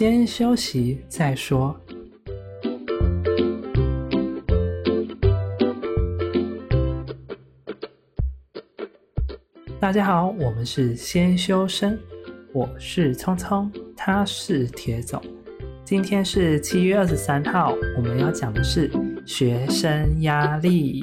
先休息再说。大家好，我们是先修身，我是聪聪，他是铁总。今天是七月二十三号，我们要讲的是学生压力。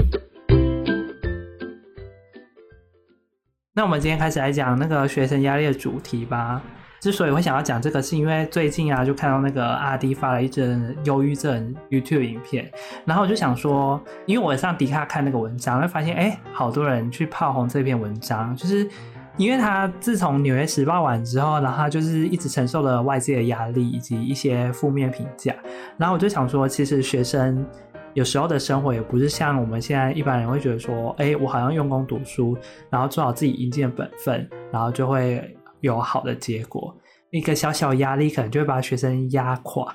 那我们今天开始来讲那个学生压力的主题吧。之所以会想要讲这个，是因为最近啊，就看到那个阿滴发了一则忧郁症 YouTube 影片，然后我就想说，因为我上迪卡看那个文章，会发现哎，好多人去炮轰这篇文章，就是因为他自从《纽约时报》完之后，然后他就是一直承受了外界的压力以及一些负面评价，然后我就想说，其实学生有时候的生活也不是像我们现在一般人会觉得说，哎，我好像用功读书，然后做好自己应尽的本分，然后就会。有好的结果，一个小小压力可能就会把学生压垮。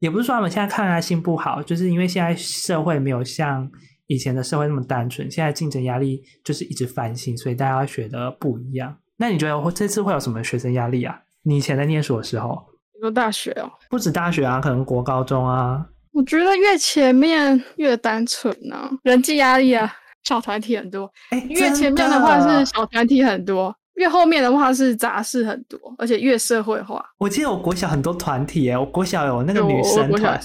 也不是说他们现在抗压性不好，就是因为现在社会没有像以前的社会那么单纯，现在竞争压力就是一直翻新，所以大家要学的不一样。那你觉得我这次会有什么学生压力啊？你以前在念书的时候，你说大学哦，不止大学啊，可能国高中啊。我觉得越前面越单纯啊，人际压力啊，小团体很多。哎，越前面的话是小团体很多。越后面的话是杂事很多，而且越社会化。我记得我国小很多团体诶，我国小有那个女生团，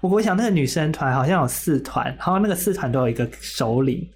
我国小那个女生团好像有四团，然后那个四团都有一个首领，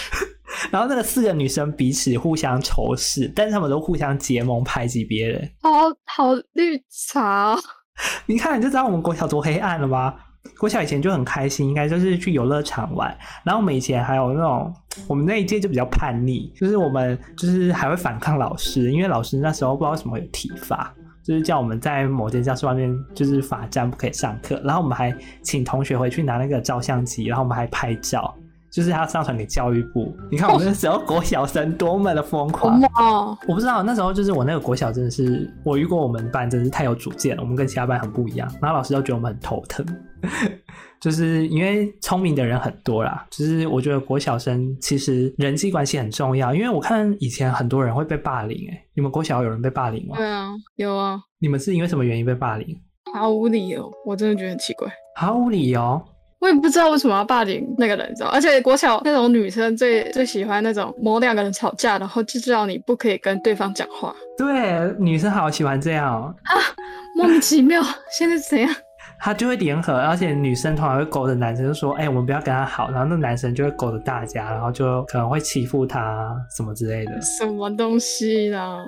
然后那个四个女生彼此互相仇视，但是他们都互相结盟排挤别人。好好绿茶，你看你就知道我们国小多黑暗了吧？国小以前就很开心，应该就是去游乐场玩。然后我们以前还有那种，我们那一届就比较叛逆，就是我们就是还会反抗老师，因为老师那时候不知道为什么有体罚，就是叫我们在某间教室外面就是罚站不可以上课。然后我们还请同学回去拿那个照相机，然后我们还拍照。就是他上传给教育部，你看我们那时候国小生多么的疯狂哦！我不知道那时候就是我那个国小真的是，我遇过我们班真是太有主见了，我们跟其他班很不一样，然后老师都觉得我们很头疼，就是因为聪明的人很多啦。就是我觉得国小生其实人际关系很重要，因为我看以前很多人会被霸凌，哎，你们国小有人被霸凌吗？对啊，有啊。你们是因为什么原因被霸凌？毫无理由，我真的觉得很奇怪。毫无理由。我也不知道为什么要霸凌那个人，你知道？而且国小那种女生最最喜欢那种某两个人吵架，然后就知道你不可以跟对方讲话。对，女生好喜欢这样哦。啊，莫名其妙，现在是怎样？她就会联合，而且女生通常会勾着男生，就说：“哎、欸，我们不要跟他好。”然后那男生就会勾着大家，然后就可能会欺负他什么之类的。什么东西啦？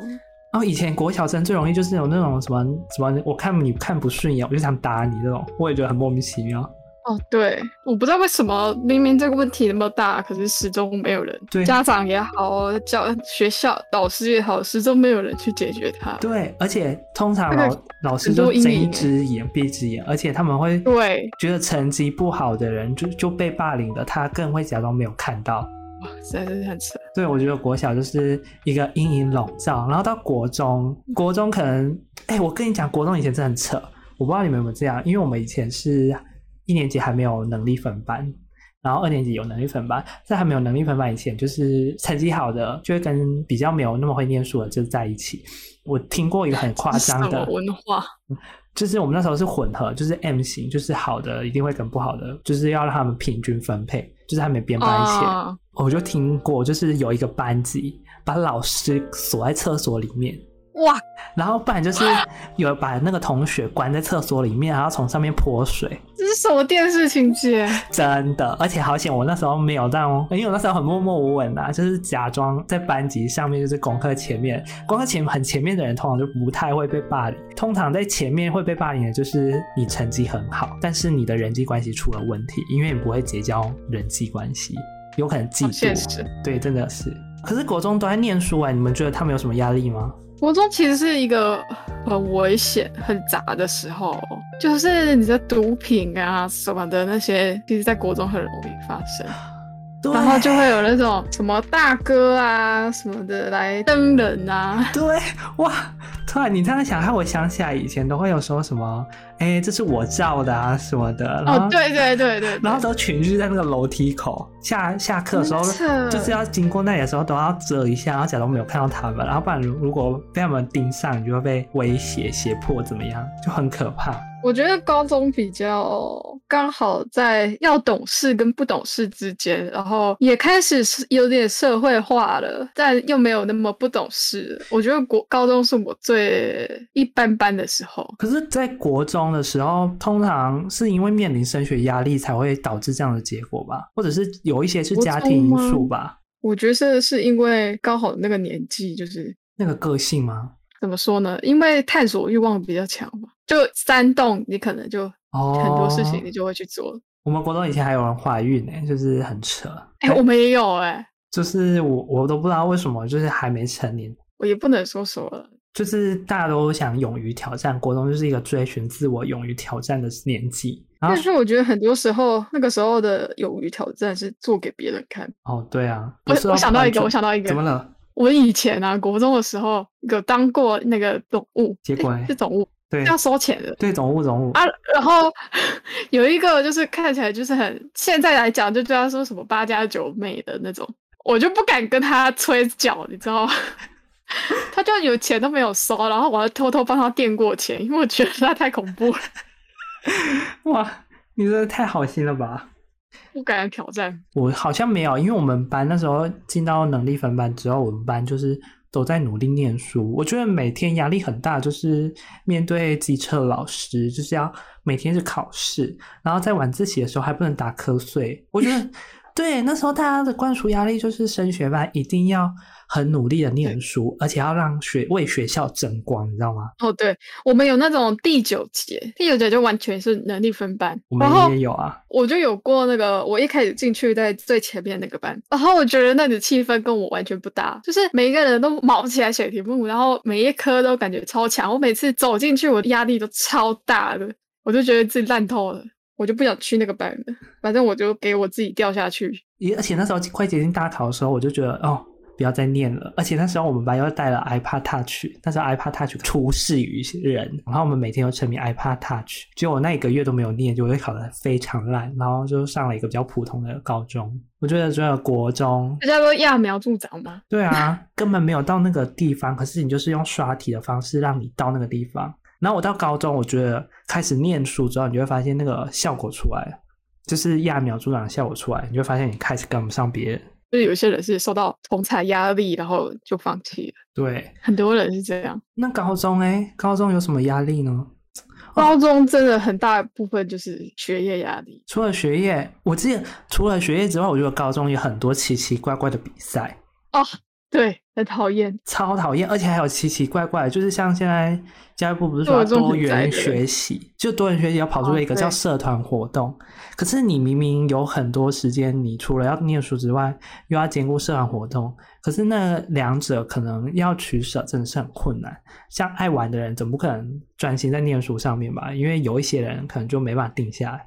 然后以前国小生最容易就是有那种什么什么，我看你看不顺眼，我就想打你这种，我也觉得很莫名其妙。哦，对，我不知道为什么明明这个问题那么大，可是始终没有人，对家长也好，教学校导师也好，始终没有人去解决它。对，而且通常老老师都睁一只眼闭一只眼，而且他们会对觉得成绩不好的人就就被霸凌的，他更会假装没有看到。哇，实在是很扯。对，我觉得国小就是一个阴影笼罩，然后到国中，国中可能，哎，我跟你讲，国中以前真的很扯，我不知道你们有没有这样，因为我们以前是。一年级还没有能力分班，然后二年级有能力分班。在还没有能力分班以前，就是成绩好的就会跟比较没有那么会念书的就在一起。我听过一个很夸 张的文化，就是我们那时候是混合，就是 M 型，就是好的一定会跟不好的，就是要让他们平均分配。就是还没编班以前，啊、我就听过，就是有一个班级把老师锁在厕所里面。哇！然后不然就是 有把那个同学关在厕所里面，然后从上面泼水。这是什么电视情节？真的，而且好险我那时候没有这样，因为我那时候很默默无闻啊，就是假装在班级上面，就是功课前面，功课前很前面的人通常就不太会被霸凌。通常在前面会被霸凌的就是你成绩很好，但是你的人际关系出了问题，因为你不会结交人际关系，有可能嫉妒。对，真的是。可是国中都在念书啊，你们觉得他们有什么压力吗？国中其实是一个很危险、很杂的时候，就是你的毒品啊什么的那些，其实，在国中很容易发生。然后就会有那种什么大哥啊什么的来登人啊。对，哇，突然你这样想，害我想起来以前都会有说什么，哎、欸，这是我照的啊什么的。哦，对对对对，对，然后都群聚在那个楼梯口，下下课的时候就是要经过那里的时候都要遮一下，然后假装没有看到他们，然后不然如果被他们盯上，你就会被威胁、胁迫怎么样，就很可怕。我觉得高中比较刚好在要懂事跟不懂事之间，然后也开始是有点社会化了，但又没有那么不懂事。我觉得国高中是我最一般般的时候。可是，在国中的时候，通常是因为面临升学压力才会导致这样的结果吧，或者是有一些是家庭因素吧？我觉得是因为刚好那个年纪，就是那个个性吗？怎么说呢？因为探索欲望比较强嘛。就煽动你，可能就很多事情你就会去做。哦、我们国中以前还有人怀孕呢，就是很扯。哎、欸，我们也有哎，就是我我都不知道为什么，就是还没成年，我也不能说什么了。就是大家都想勇于挑战，国中就是一个追寻自我、勇于挑战的年纪。但是我觉得很多时候那个时候的勇于挑战是做给别人看。哦，对啊，我我想到一个，我想到一个，怎么了？我以前啊，国中的时候有当过那个总务，结果是总务。对，要收钱的。对，总务总务啊，然后 有一个就是看起来就是很，现在来讲就叫他说什么八加九妹的那种，我就不敢跟他催缴，你知道吗？他就有钱都没有收，然后我还偷偷帮他垫过钱，因为我觉得他太恐怖了。哇，你真的太好心了吧？不敢挑战。我好像没有，因为我们班那时候进到能力分班之后，我们班就是。都在努力念书，我觉得每天压力很大，就是面对机车老师，就是要每天是考试，然后在晚自习的时候还不能打瞌睡。我觉得，对，那时候大家的灌输压力就是升学班一定要。很努力的念书，而且要让学为学校争光，你知道吗？哦，对，我们有那种第九节，第九节就完全是能力分班。我们也有啊，我就有过那个，我一开始进去在最前面那个班，然后我觉得那里气氛跟我完全不搭，就是每一个人都卯起来写题目，然后每一科都感觉超强。我每次走进去，我的压力都超大的，我就觉得自己烂透了，我就不想去那个班了。反正我就给我自己掉下去。而且那时候快接近大考的时候，我就觉得哦。不要再念了，而且那时候我们班又带了 iPad Touch，那时候 iPad Touch 出世于人，然后我们每天都沉迷 iPad Touch，结果我那一个月都没有念，就会考得非常烂，然后就上了一个比较普通的高中。我觉得这个国中，这叫做揠苗助长吗？对啊，根本没有到那个地方，可是你就是用刷题的方式让你到那个地方。然后我到高中，我觉得开始念书之后，你就会发现那个效果出来了，就是揠苗助长的效果出来，你就会发现你开始跟不上别人。就是有些人是受到同才压力，然后就放弃了。对，很多人是这样。那高中哎，高中有什么压力呢？高中真的很大部分就是学业压力。除了学业，我记得除了学业之外，我觉得高中有很多奇奇怪怪的比赛。哦，对，很讨厌，超讨厌，而且还有奇奇怪怪，就是像现在教育部不是说多元学习，就多元学习要跑出了一个叫社团活动。哦可是你明明有很多时间，你除了要念书之外，又要兼顾社团活动，可是那两者可能要取舍，真的是很困难。像爱玩的人，总不可能专心在念书上面吧？因为有一些人可能就没办法定下来。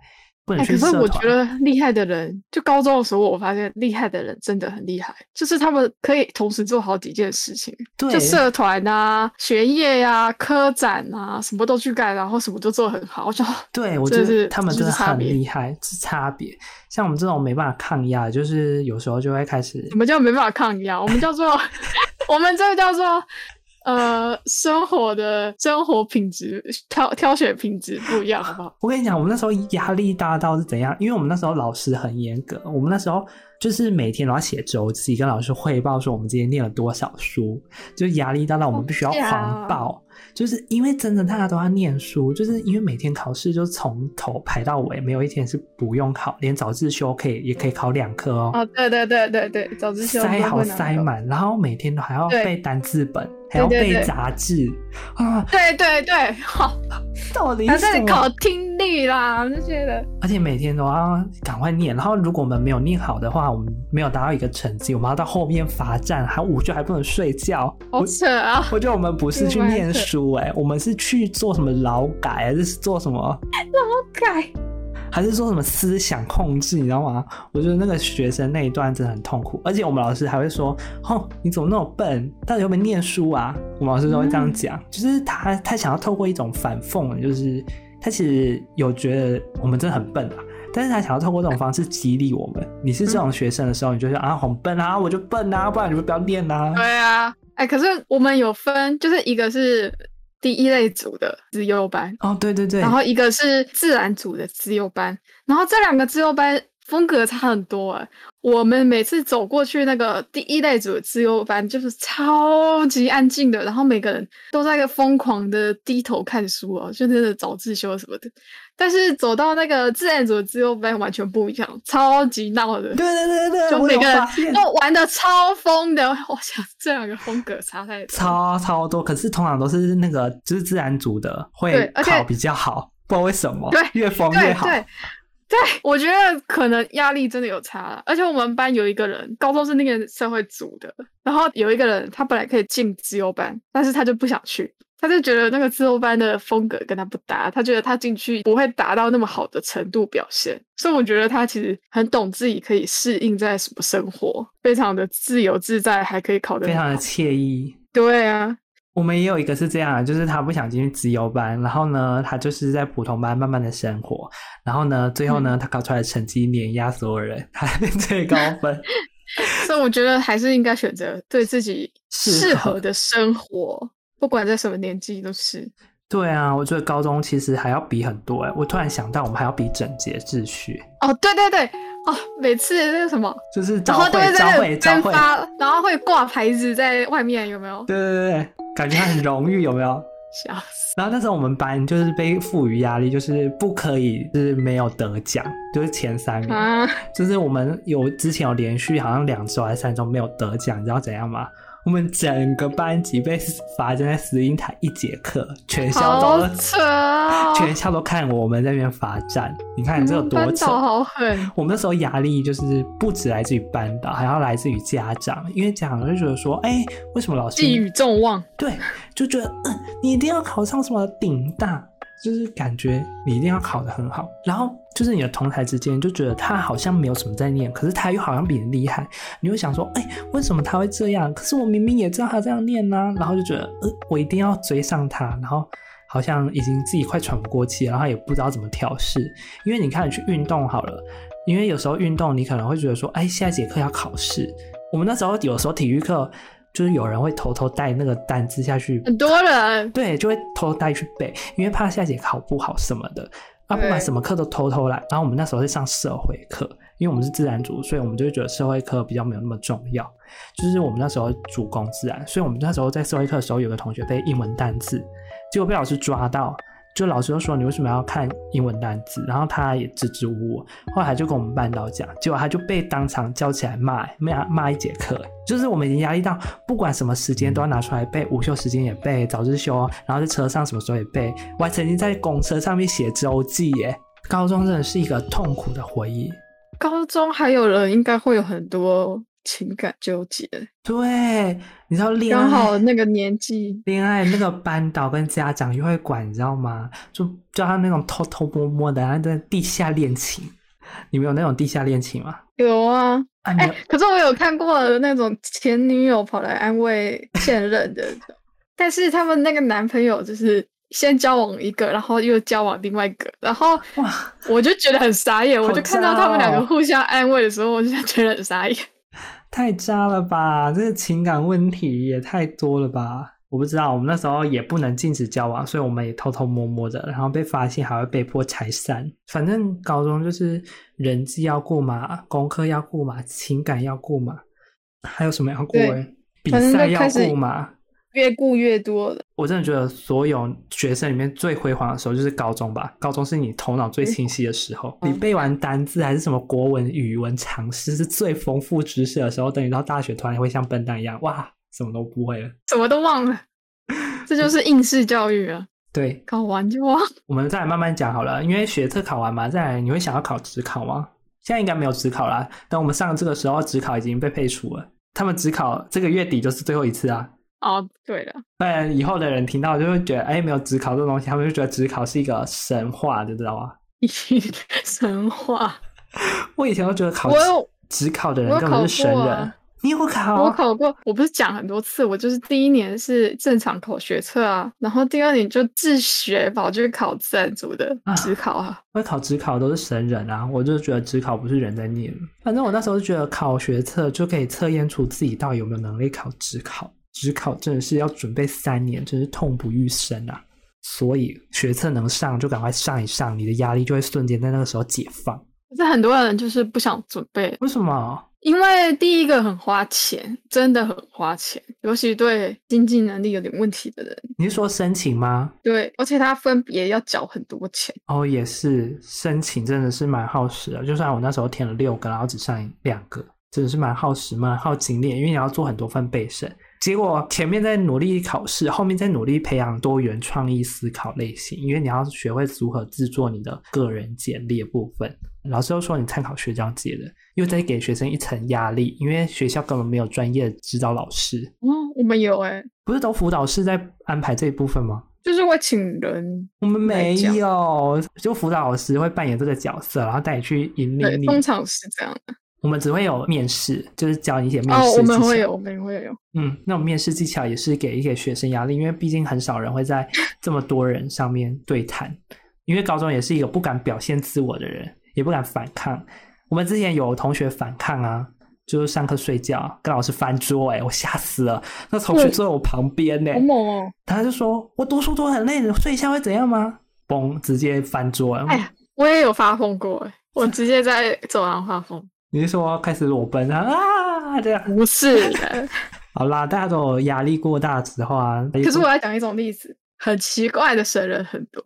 欸、可是我觉得厉害的人，就高中的时候，我发现厉害的人真的很厉害，就是他们可以同时做好几件事情，对，就社团啊、学业呀、啊、科展啊，什么都去干，然后什么都做很好。我就 对，我觉得他们真的很厉害，是差别。像我们这种没办法抗压，就是有时候就会开始。什么叫没办法抗压？我们叫做，我们这个叫做。呃，生活的生活品质挑挑选品质不一样，好不好？我跟你讲，我们那时候压力大到是怎样？因为我们那时候老师很严格，我们那时候就是每天都要写周记，跟老师汇报说我们今天念了多少书，就压力大到我们必须要狂报。就是因为真的大家都要念书，就是因为每天考试就从头排到尾，没有一天是不用考，连早自修可以也可以考两科哦。哦，对对对对对，早自修塞好塞满，然后每天都还要背单字本，还要背杂志啊。对对对，好，到底还在考听力啦那些的，而且每天都要赶快念，然后如果我们没有念好的话，我们没有达到一个成绩，我们要到后面罚站，还午觉还不能睡觉，好扯啊！我觉得我们不是去念书。哎，我们是去做什么劳改还是做什么 劳改？还是说什么思想控制，你知道吗？我觉得那个学生那一段真的很痛苦，而且我们老师还会说：“哦，你怎么那么笨？到底有没有念书啊？”我们老师都会这样讲，嗯、就是他他想要透过一种反讽，就是他其实有觉得我们真的很笨啊，但是他想要透过这种方式激励我们。你是这种学生的时候，你就说啊，很笨啊，我就笨啊，不然你们不要念啊。对啊，哎、欸，可是我们有分，就是一个是。第一类组的资优班哦，对对对，然后一个是自然组的资优班，然后这两个资优班风格差很多哎。我们每次走过去那个第一类组的资优班，就是超级安静的，然后每个人都在一个疯狂的低头看书哦，就真的早自修什么的。但是走到那个自然组的资优班完全不一样，超级闹的。对对对对，就每个人都玩的超疯的。我想这两个风格差太多，超超多。可是通常都是那个就是自然组的会考比较好，不知道为什么，对，越疯越好。对。对，我觉得可能压力真的有差了，而且我们班有一个人，高中是那个社会组的，然后有一个人，他本来可以进自由班，但是他就不想去，他就觉得那个资优班的风格跟他不搭，他觉得他进去不会达到那么好的程度表现，所以我觉得他其实很懂自己可以适应在什么生活，非常的自由自在，还可以考得非常的惬意。对啊。我们也有一个是这样，就是他不想进去资优班，然后呢，他就是在普通班慢慢的生活，然后呢，最后呢，他考出来的成绩碾压所有人，他最高分。所以我觉得还是应该选择对自己适合的生活，不管在什么年纪都是。对啊，我觉得高中其实还要比很多哎，我突然想到，我们还要比整洁秩序。哦，对对对。哦，每次那个什么，就是朝会朝会朝会，然后会挂牌子在外面，有没有？对对对，感觉很荣誉，有没有？笑死！然后那时候我们班就是被赋予压力，就是不可以就是没有得奖，就是前三名，啊、就是我们有之前有连续好像两周还是三周没有得奖，你知道怎样吗？我们整个班级被罚站在石英台一节课，全校都扯、哦，全校都看我们在那边罚站。你看你这有多扯，好狠！我们那时候压力就是不止来自于班导，还要来自于家长，因为家长就觉得说，哎、欸，为什么老师寄予众望？对，就觉得嗯，你一定要考上什么顶大。就是感觉你一定要考得很好，然后就是你的同台之间就觉得他好像没有什么在念，可是他又好像比你厉害，你会想说，哎、欸，为什么他会这样？可是我明明也知道他这样念呢、啊，然后就觉得，呃，我一定要追上他，然后好像已经自己快喘不过气，然后也不知道怎么调试。因为你看你去运动好了，因为有时候运动你可能会觉得说，哎、欸，下一节课要考试，我们那时候有时候体育课。就是有人会偷偷带那个单字下去，很多人对，就会偷偷带去背，因为怕下节考不好什么的，啊，不管什么课都偷偷来。然后我们那时候是上社会课，因为我们是自然组，所以我们就会觉得社会课比较没有那么重要。就是我们那时候主攻自然，所以我们那时候在社会课的时候，有个同学背英文单字，结果被老师抓到。就老师就说，你为什么要看英文单词？然后他也支支吾吾，后来就跟我们班导讲，结果他就被当场叫起来骂，骂骂一节课。就是我们已经压力到，不管什么时间都要拿出来背，午休时间也背，早自修，然后在车上什么时候也背。我还曾经在公车上面写周记耶。高中真的是一个痛苦的回忆。高中还有人应该会有很多。情感纠结，对，你知道恋爱刚好那个年纪，恋爱那个班导跟家长又会管，你知道吗？就叫他那种偷偷摸摸的，然后在地下恋情。你们有那种地下恋情吗？有啊，哎、啊欸，可是我有看过那种前女友跑来安慰 现任的，但是他们那个男朋友就是先交往一个，然后又交往另外一个，然后哇，我就觉得很傻眼，我就看到他们两个互相安慰的时候，我就觉得很傻眼。太渣了吧！这个情感问题也太多了吧！我不知道，我们那时候也不能禁止交往，所以我们也偷偷摸摸的，然后被发现还会被迫拆散。反正高中就是人际要过嘛，功课要过嘛，情感要过嘛，还有什么要过？比赛要过嘛。越顾越多了，我真的觉得所有学生里面最辉煌的时候就是高中吧。高中是你头脑最清晰的时候，嗯、你背完单字还是什么国文、语文常识是最丰富知识的时候。等你到大学，突然会像笨蛋一样，哇，什么都不会了，什么都忘了。这就是应试教育啊！对，考完就忘。我们再来慢慢讲好了，因为学测考完嘛，再来你会想要考职考吗？现在应该没有职考啦。等我们上这个时候，职考已经被废除了。他们指考这个月底就是最后一次啊。哦，对了，但以后的人听到就会觉得，哎，没有职考这种东西，他们就觉得职考是一个神话，你知道吗？神话。我以前都觉得考职考的人根本是神人。你有考？我考过，我不是讲很多次，我就是第一年是正常考学测啊，然后第二年就自学跑去考自然组的职考啊。会考职考都是神人啊，我就觉得职考不是人在念。反正我那时候就觉得考学测就可以测验出自己到底有没有能力考职考。指考真的是要准备三年，真是痛不欲生啊！所以学测能上就赶快上一上，你的压力就会瞬间在那个时候解放。可是很多人就是不想准备，为什么？因为第一个很花钱，真的很花钱，尤其对经济能力有点问题的人。你是说申请吗？对，而且他分别要缴很多钱。哦，也是，申请真的是蛮耗时的。就算我那时候填了六个，然后只上两个，真的是蛮耗时、蛮耗精力，因为你要做很多份备审。结果前面在努力考试，后面在努力培养多元创意思考类型，因为你要学会如何制作你的个人简历的部分。老师又说你参考学长姐的，又在给学生一层压力，因为学校根本没有专业的指导老师。嗯，我们有哎、欸，不是都辅导室在安排这一部分吗？就是会请人，我们没有，就辅导老师会扮演这个角色，然后带你去引领你。通常是这样的。我们只会有面试，就是教你一些面试技巧。哦，我们会有，我们会有。嗯，那种面试技巧也是给一给学生压力，因为毕竟很少人会在这么多人上面对谈。因为高中也是一个不敢表现自我的人，也不敢反抗。我们之前有同学反抗啊，就是上课睡觉，跟老师翻桌，哎，我吓死了。那同学坐在我旁边呢，好猛哦！他就说：“我读书读很累，睡一下会怎样吗？”嘣，直接翻桌。哎呀，我也有发疯过，哎，我直接在走廊发疯。你是说开始裸奔啊？啊，这样不是。好啦，大家都有压力过大之后啊。可是我要讲一种例子，很奇怪的神人很多。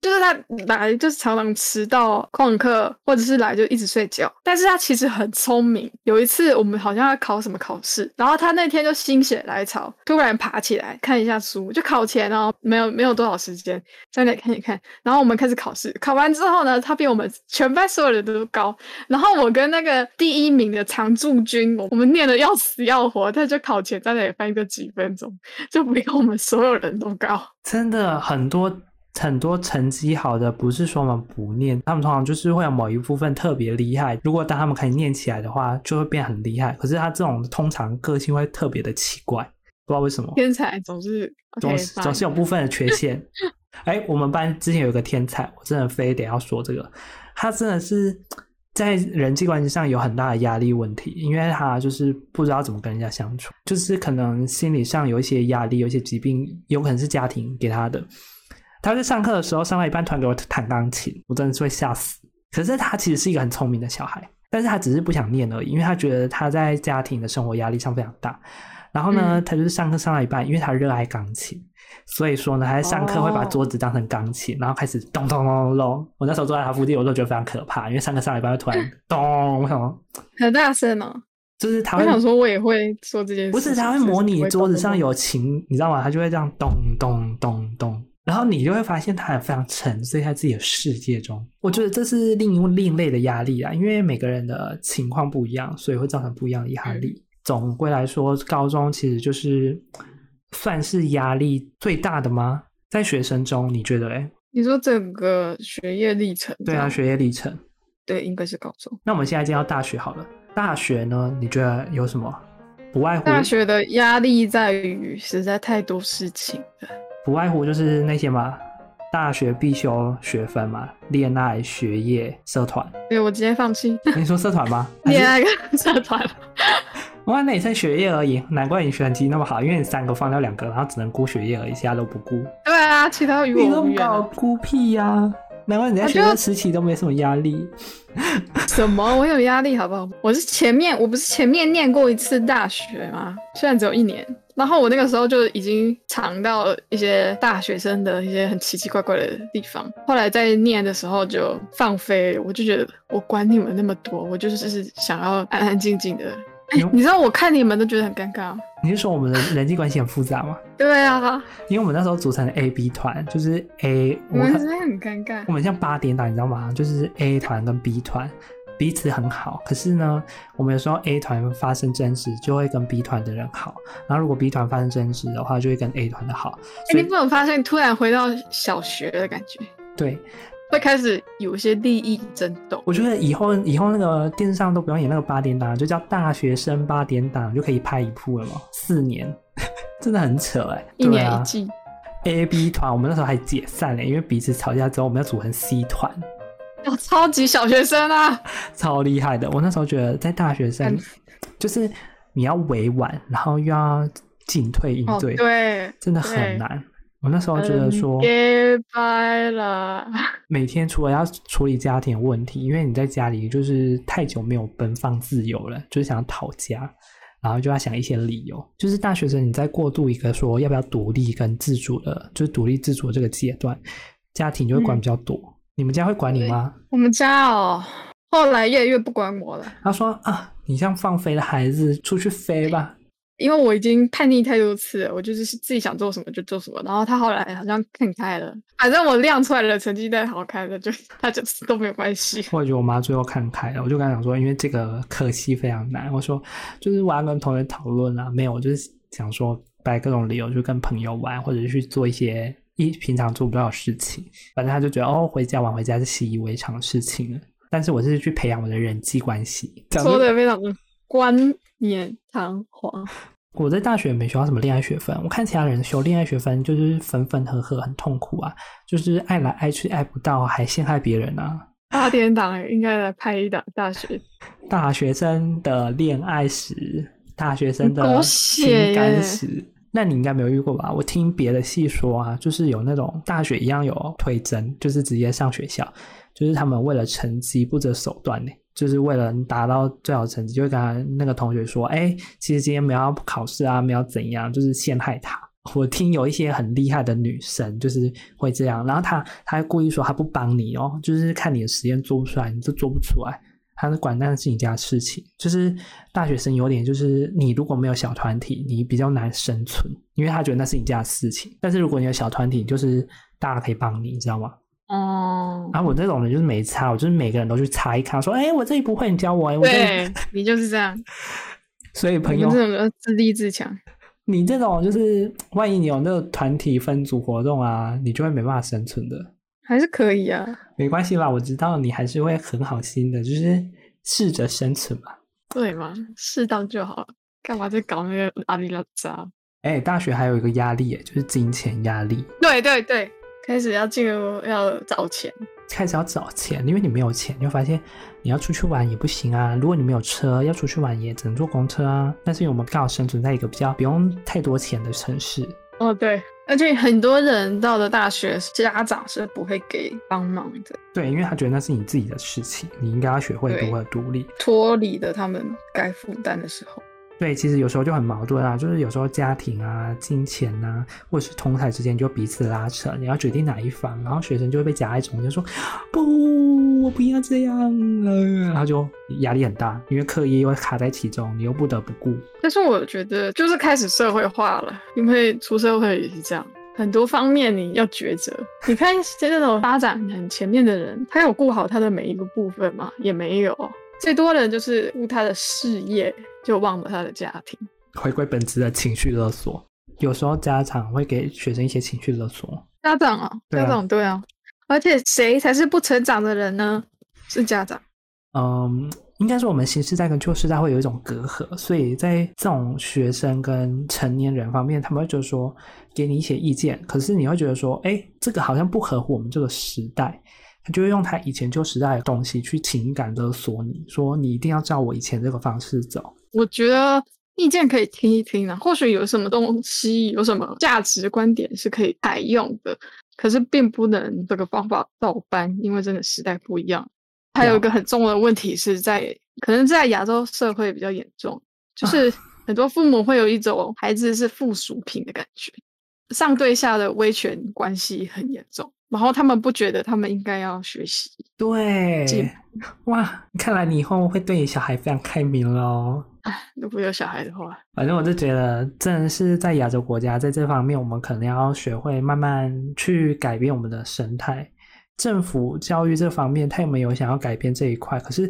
就是他来就是常常迟到旷课，或者是来就一直睡觉。但是他其实很聪明。有一次我们好像要考什么考试，然后他那天就心血来潮，突然爬起来看一下书，就考前哦，没有没有多少时间，在那看一看。然后我们开始考试，考完之后呢，他比我们全班所有人都高。然后我跟那个第一名的常驻军，我们念的要死要活，他就考前在那里翻个几分钟，就比我们所有人都高。真的很多。很多成绩好的不是说我们不念，他们通常就是会有某一部分特别厉害。如果当他们可以念起来的话，就会变很厉害。可是他这种通常个性会特别的奇怪，不知道为什么。天才总是总是总是有部分的缺陷。哎，我们班之前有一个天才，我真的非得要说这个，他真的是在人际关系上有很大的压力问题，因为他就是不知道怎么跟人家相处，就是可能心理上有一些压力，有一些疾病，有可能是家庭给他的。他在上课的时候，上到一半突然给我弹钢琴，我真的是会吓死。可是他其实是一个很聪明的小孩，但是他只是不想念而已，因为他觉得他在家庭的生活压力上非常大。然后呢，嗯、他就是上课上到一半，因为他热爱钢琴，所以说呢，他在上课会把桌子当成钢琴，哦、然后开始咚咚咚咚咚。我那时候坐在他附近，我都觉得非常可怕，因为上课上到一半会突然咚，我想说很大声哦，就是他会我想说，我也会做这件事，不是他会模拟桌子上有琴，你知道吗？他就会这样咚咚咚咚。然后你就会发现他很非常沉醉在自己的世界中。我觉得这是另另类的压力啊，因为每个人的情况不一样，所以会造成不一样的压力。嗯、总归来说，高中其实就是算是压力最大的吗？在学生中，你觉得嘞？你说整个学业历程？对啊，学业历程。对，应该是高中。那我们现在进到大学好了。大学呢？你觉得有什么？不外乎大学的压力在于实在太多事情了。不外乎就是那些嘛，大学必修学分嘛，恋爱、学业、社团。对，我直接放弃。你说社团吗？恋爱跟社团。哇，那也剩学业而已，难怪你学成绩那么好，因为你三个放掉两个，然后只能顾学业而已，其他都不顾。对啊，其他与我无缘。你那么搞孤僻呀、啊？难怪你在学生时期都没什么压力。什么？我有压力好不好？我是前面，我不是前面念过一次大学吗？虽然只有一年。然后我那个时候就已经尝到一些大学生的一些很奇奇怪怪的地方。后来在念的时候就放飞，我就觉得我管你们那么多，我就是是想要安安静静的。哎，你知道我看你们都觉得很尴尬。你是说我们的人际关系很复杂吗？对啊，因为我们那时候组成的 A、B 团，就是 A，我们真的很尴尬。我们像八点档，你知道吗？就是 A 团跟 B 团。彼此很好，可是呢，我们有时候 A 团发生争执，就会跟 B 团的人好；然后如果 B 团发生争执的话，就会跟 A 团的好。欸、你不能发现突然回到小学的感觉？对，会开始有一些利益争斗。我觉得以后以后那个电视上都不用演那个八点档，就叫大学生八点档就可以拍一部了嘛。四年，真的很扯哎、欸，一年一季。A B 团，我们那时候还解散了，因为彼此吵架之后，我们要组成 C 团。哦，超级小学生啊，超厉害的。我那时候觉得，在大学生，就是你要委婉，然后又要进退应对，哦、对，真的很难。我那时候觉得说，拜拜了。每天除了要处理家庭问题，因为你在家里就是太久没有奔放自由了，就是想要讨家。然后就要想一些理由，就是大学生你在过渡一个说要不要独立跟自主的，就是独立自主的这个阶段，家庭就会管比较多。嗯、你们家会管你吗？我们家哦，后来越来越不管我了。他说啊，你像放飞的孩子，出去飞吧。因为我已经叛逆太多次了，我就是自己想做什么就做什么。然后他后来好像看开了，反正我亮出来了成绩再好看的，就 他就都没有关系。我觉得我妈最后看开了，我就跟她讲说，因为这个可惜非常难，我说就是我要跟同学讨论啊，没有，我就是想说摆各种理由，就跟朋友玩，或者是去做一些一平常做不到的事情。反正他就觉得哦，回家晚回家是习以为常的事情了。但是我是去培养我的人际关系，说的非常的冠冕堂皇。我在大学没学到什么恋爱学分，我看其他人修恋爱学分就是分分合合，很痛苦啊，就是爱来爱去爱不到，还陷害别人啊。八点档应该来拍一档大学大学生的恋爱史，大学生的情感史。那你应该没有遇过吧？我听别的系说啊，就是有那种大学一样有推甄，就是直接上学校，就是他们为了成绩不择手段呢。就是为了达到最好成绩，就会跟他那个同学说：“哎、其实今天没有考试啊，没有怎样，就是陷害他。”我听有一些很厉害的女生，就是会这样，然后她她故意说她不帮你哦，就是看你的实验做不出来，你就做不出来，他是管那是你家的事情。就是大学生有点就是，你如果没有小团体，你比较难生存，因为他觉得那是你家的事情。但是如果你有小团体，就是大家可以帮你，你知道吗？哦，然后我这种人就是没差，我就是每个人都去查一看，说，哎，我这里不会，你教我。我对，你就是这样。所以朋友，这种自立自强。你这种就是，万一你有那个团体分组活动啊，你就会没办法生存的。还是可以啊，没关系啦，我知道你还是会很好心的，就是试着生存嘛。对嘛，适当就好了，干嘛在搞那个阿里拉扎？哎，大学还有一个压力，就是金钱压力。对对对。开始要进入要找钱，开始要找钱，因为你没有钱，你会发现你要出去玩也不行啊。如果你没有车，要出去玩也只能坐公车啊。但是我们刚好生存在一个比较不用太多钱的城市。哦，对，而且很多人到了大学，家长是不会给帮忙的。对，因为他觉得那是你自己的事情，你应该要学会如何独立，脱离了他们该负担的时候。对，其实有时候就很矛盾啊，就是有时候家庭啊、金钱啊，或者是同台之间就彼此拉扯，你要决定哪一方，然后学生就会被夹在中间，说不，我不要这样了，然后就压力很大，因为课业又卡在其中，你又不得不顾。但是我觉得就是开始社会化了，因为出社会也是这样，很多方面你要抉择。你看现在这种发展很前面的人，他有顾好他的每一个部分吗？也没有。最多的人就是顾他的事业，就忘了他的家庭。回归本质的情绪勒索，有时候家长会给学生一些情绪勒索。家长啊，家长对啊，而且谁才是不成长的人呢？是家长。嗯，应该说我们新时代跟旧时代会有一种隔阂，所以在这种学生跟成年人方面，他们会觉得说给你一些意见，可是你会觉得说，哎，这个好像不合乎我们这个时代。他就会用他以前旧时代的东西去情感勒索你，说你一定要照我以前这个方式走。我觉得意见可以听一听啊，或许有什么东西，有什么价值观点是可以采用的，可是并不能这个方法照搬，因为真的时代不一样。还有一个很重要的问题是在，可能在亚洲社会比较严重，就是很多父母会有一种孩子是附属品的感觉，上对下的威权关系很严重。然后他们不觉得他们应该要学习，对，哇，看来你以后会对你小孩非常开明了哦。哎，如果有小孩的话，反正我就觉得，真的是在亚洲国家，在这方面，我们可能要学会慢慢去改变我们的生态。政府教育这方面，他有没有想要改变这一块？可是，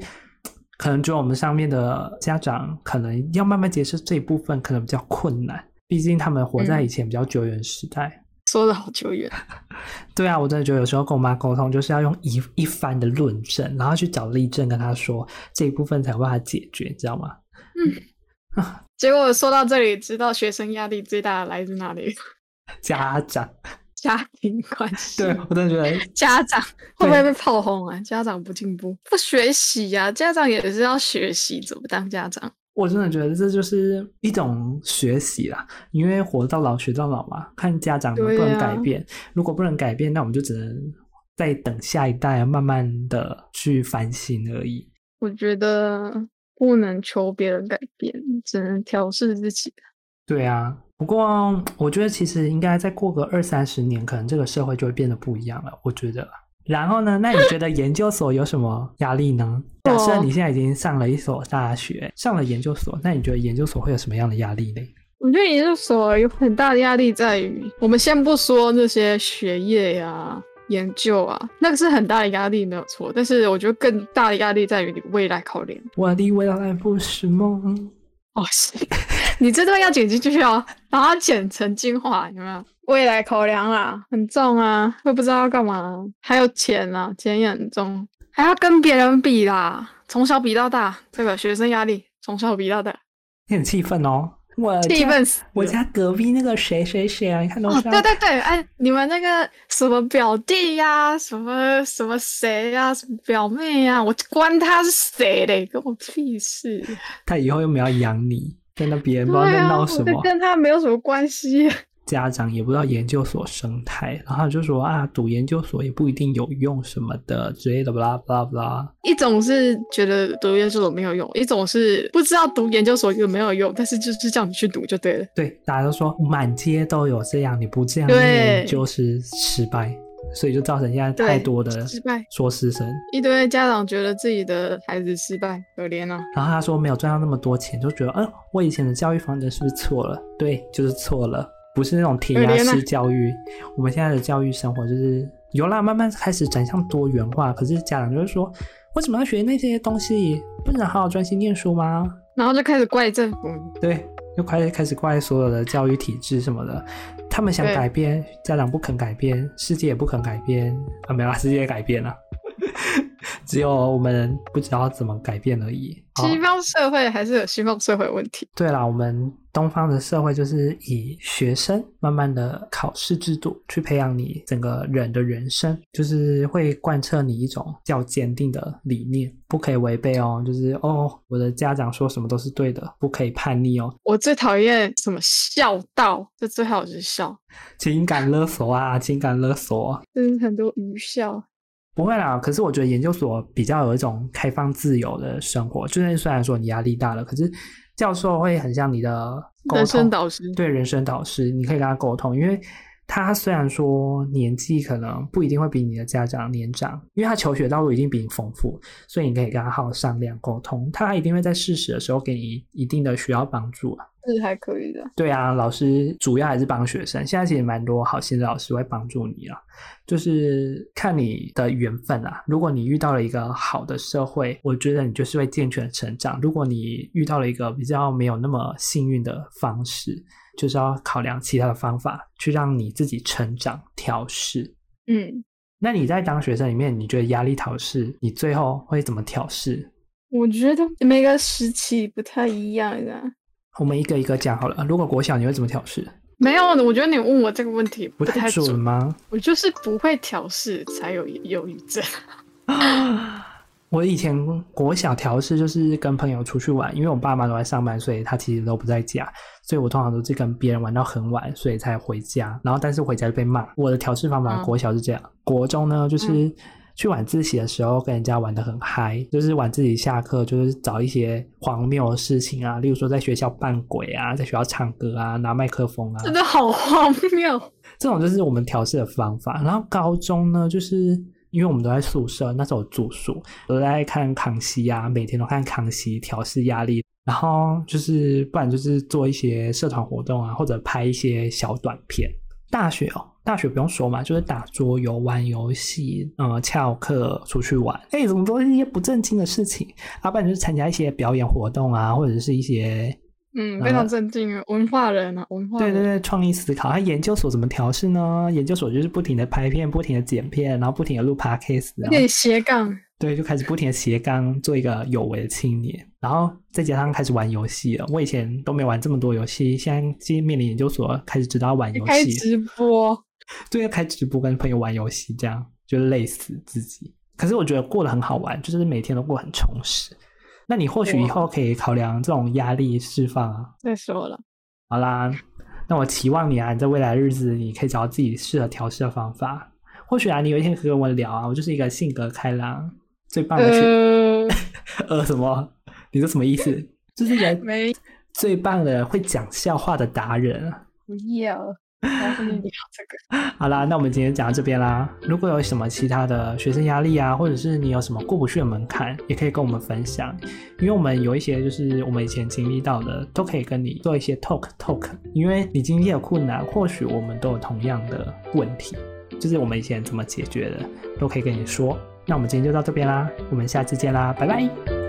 可能就我们上面的家长，可能要慢慢接受这一部分，可能比较困难。毕竟他们活在以前比较久远时代。嗯说的好久远。对啊，我真的觉得有时候跟我妈沟通，就是要用一一番的论证，然后去找例证跟她说这一部分才有办法解决，你知道吗？嗯。结果说到这里，知道学生压力最大的来自哪里？家长。家庭关系，对我真的觉得家长会不会被炮轰啊？家长不进步，不学习呀、啊？家长也是要学习怎么当家长。我真的觉得这就是一种学习啦，因为活到老学到老嘛。看家长能不能改变，啊、如果不能改变，那我们就只能再等下一代慢慢的去反省而已。我觉得不能求别人改变，只能调试自己。对啊。不过，我觉得其实应该再过个二三十年，可能这个社会就会变得不一样了。我觉得。然后呢？那你觉得研究所有什么压力呢？假设你现在已经上了一所大学，上了研究所，那你觉得研究所会有什么样的压力呢？我觉得研究所有很大的压力在于，我们先不说那些学业呀、啊、研究啊，那个是很大的压力，没有错。但是我觉得更大的压力在于你未来考量。我的未来不是梦。哦，是。你这段要剪进去哦，把它剪成精华，有没有？未来口粮啊，很重啊，会不知道要干嘛。还有钱啊，钱也很重，还要跟别人比啦，从小比到大，这个学生压力从小比到大。你很气愤哦，我气愤死！我家隔壁那个谁谁谁啊，你看到没有？对对对，哎，你们那个什么表弟呀、啊，什么什么谁呀、啊，什么表妹呀、啊，我关他是谁嘞，跟我屁事。他以后又没有养你。跟那别人不知道在闹什么，啊、跟他没有什么关系。家长也不知道研究所生态，然后就说啊，读研究所也不一定有用什么的之类的，巴拉巴拉巴拉。一种是觉得读研究所没有用，一种是不知道读研究所有没有用，但是就是叫你去读就对了。对，大家都说满街都有这样，你不这样念就是失败。所以就造成现在太多的失败说师生，一堆家长觉得自己的孩子失败，可怜啊。然后他说没有赚到那么多钱，就觉得，嗯、呃，我以前的教育方针是不是错了？对，就是错了，不是那种填鸭式教育。我们现在的教育生活就是有啦，慢慢开始转向多元化。可是家长就是说，为什么要学那些东西？不能好好专心念书吗？然后就开始怪政府，对，就开始开始怪所有的教育体制什么的。他们想改变，家长不肯改变，世界也不肯改变啊！没有啦，世界也改变了。只有我们不知道怎么改变而已。西方社会还是有西方社会问题。对啦，我们东方的社会就是以学生慢慢的考试制度去培养你整个人的人生，就是会贯彻你一种较坚定的理念，不可以违背哦。就是哦，我的家长说什么都是对的，不可以叛逆哦。我最讨厌什么孝道，这最好就是孝。情感勒索啊，情感勒索，真是很多愚孝。不会啦，可是我觉得研究所比较有一种开放自由的生活。就是虽然说你压力大了，可是教授会很像你的沟通，人生导师，对，人生导师，你可以跟他沟通，因为他虽然说年纪可能不一定会比你的家长年长，因为他求学道路已经比你丰富，所以你可以跟他好好商量沟通，他一定会在适时的时候给你一定的需要帮助啊。是还可以的。对啊，老师主要还是帮学生。现在其实蛮多好心的老师会帮助你啊，就是看你的缘分啊。如果你遇到了一个好的社会，我觉得你就是会健全成长。如果你遇到了一个比较没有那么幸运的方式，就是要考量其他的方法去让你自己成长调试。嗯，那你在当学生里面，你觉得压力调试，你最后会怎么调试？我觉得每个时期不太一样啊。我们一个一个讲好了。如果国小你会怎么调试？没有，我觉得你问我这个问题不太，不太准吗？我就是不会调试才有忧郁症。我以前国小调试就是跟朋友出去玩，因为我爸妈都在上班，所以他其实都不在家，所以我通常都是跟别人玩到很晚，所以才回家。然后但是回家就被骂。我的调试方法，国小是这样，嗯、国中呢就是。嗯去晚自习的时候，跟人家玩的很嗨，就是晚自习下课，就是找一些荒谬的事情啊，例如说在学校扮鬼啊，在学校唱歌啊，拿麦克风啊，真的好荒谬。这种就是我们调试的方法。然后高中呢，就是因为我们都在宿舍，那时候住宿，都在看康熙啊，每天都看康熙调试压力。然后就是不然就是做一些社团活动啊，或者拍一些小短片。大学哦，大学不用说嘛，就是打桌游、玩游戏，嗯，翘课出去玩，哎，怎么都是一些不正经的事情？要不然就是参加一些表演活动啊，或者是一些嗯，非常震惊，文化人啊，文化对对对，创意思考。他研究所怎么调试呢？研究所就是不停的拍片，不停的剪片，然后不停的录 podcast，可以斜杠。对，就开始不停的斜杠，做一个有为的青年。然后再加上开始玩游戏了。我以前都没玩这么多游戏，现在今天面临研究所，开始知道玩游戏。开直播。对，要开直播跟朋友玩游戏，这样就累死自己。可是我觉得过得很好玩，就是每天都过得很充实。那你或许以后可以考量这种压力释放啊。再说了。好啦，那我期望你啊，你在未来的日子，你可以找到自己适合调试的方法。或许啊，你有一天可以跟我聊啊，我就是一个性格开朗。最棒的学 呃，呃什么？你说什么意思？就是人没最棒的会讲笑话的达人。不要，我跟你聊这个。好啦，那我们今天讲到这边啦。如果有什么其他的学生压力啊，或者是你有什么过不去的门槛，也可以跟我们分享。因为我们有一些就是我们以前经历到的，都可以跟你做一些 talk talk。因为你经历的困难，或许我们都有同样的问题，就是我们以前怎么解决的，都可以跟你说。那我们今天就到这边啦，我们下次见啦，拜拜。